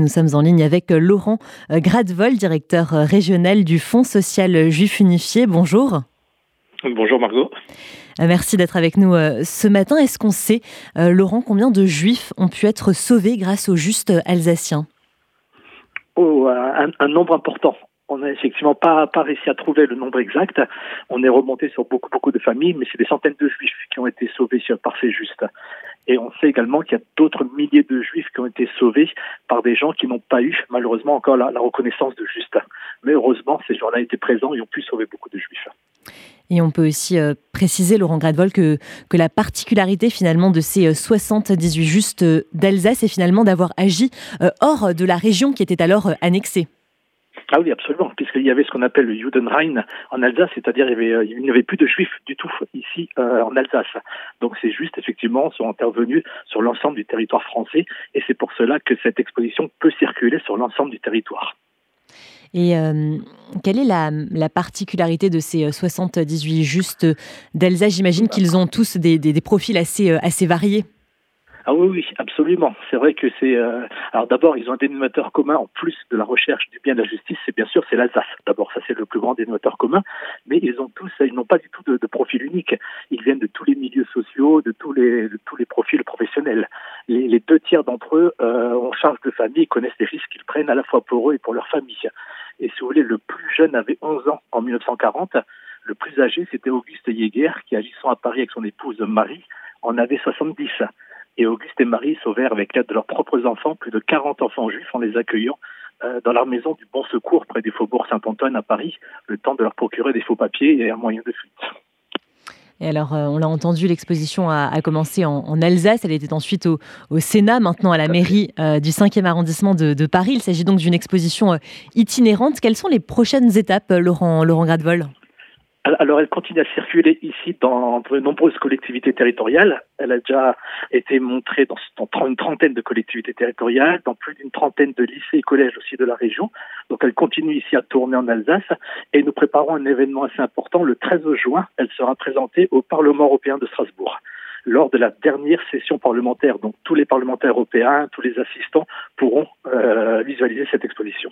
Nous sommes en ligne avec euh, Laurent euh, Gradvol, directeur euh, régional du Fonds social juif unifié. Bonjour. Bonjour Margot. Merci d'être avec nous ce matin. Est-ce qu'on sait, Laurent, combien de juifs ont pu être sauvés grâce au juste alsacien Oh, un, nombre important. On n'a effectivement pas, pas réussi à trouver le nombre exact. On est remonté sur beaucoup, beaucoup de familles, mais c'est des centaines de juifs qui ont été sauvés par ces justes. Et on sait également qu'il y a d'autres milliers de juifs qui ont été sauvés par des gens qui n'ont pas eu, malheureusement, encore la, reconnaissance de juste. Mais heureusement, ces gens-là étaient présents et ont pu sauver beaucoup de juifs. Et on peut aussi euh, préciser, Laurent Gradvol, que, que la particularité finalement de ces 78 euh, justes euh, d'Alsace est finalement d'avoir agi hors de la région qui était alors annexée. Ah oui, absolument, puisqu'il y avait ce qu'on appelle le Judenrein en Alsace, c'est-à-dire il n'y avait, plus de juifs du tout ici euh, en Alsace. Donc c'est juste, effectivement, sont intervenus sur l'ensemble du territoire français, et c'est pour cela que cette exposition peut circuler sur l'ensemble du territoire. Et euh, quelle est la, particularité de ces 78 justes d'Alsace? J'imagine qu'ils ont tous des, profils euh, assez variés. Ah oui, oui, absolument. C'est vrai que c'est. Euh, alors d'abord, ils ont un dénominateur commun en plus de la recherche du bien de la justice. C'est bien sûr c'est l'Alsace. D'abord, ça c'est le plus grand dénominateur commun. Mais ils ont tous, ils n'ont pas du tout de, profil unique. Ils viennent de tous les milieux sociaux, de tous les, de tous les profils professionnels. Les, deux tiers d'entre eux euh, ont charge de famille, connaissent les risques qu'ils prennent à la fois pour eux et pour leur famille. Et si vous voulez, le plus jeune avait 11 ans en 1940. Le plus âgé, c'était Auguste Jäger, qui agissant à Paris avec son épouse Marie, en avait 70. Et Auguste et Marie sauvèrent avec l'aide de leurs propres enfants plus de 40 enfants juifs en les accueillant euh, dans leur maison du Bon Secours près du faubourg Saint-Antoine à Paris, le temps de leur procurer des faux papiers et un moyen de fuite. Et alors, euh, on l'a entendu, l'exposition a, commencé en, Alsace, elle était ensuite au, Sénat, maintenant à la mairie euh, du 5e arrondissement de, Paris. Il s'agit donc d'une exposition itinérante. Quelles sont les prochaines étapes, Laurent, Laurent Gradvol alors, elle continue à circuler ici dans de nombreuses collectivités territoriales. Elle a déjà été montrée dans, une trentaine de collectivités territoriales, dans plus d'une trentaine de lycées et collèges aussi de la région. Donc, elle continue ici à tourner en Alsace. Et nous préparons un événement assez important. Le 13 juin, elle sera présentée au Parlement européen de Strasbourg lors de la dernière session parlementaire. Donc tous les parlementaires européens, tous les assistants pourront euh, visualiser cette exposition.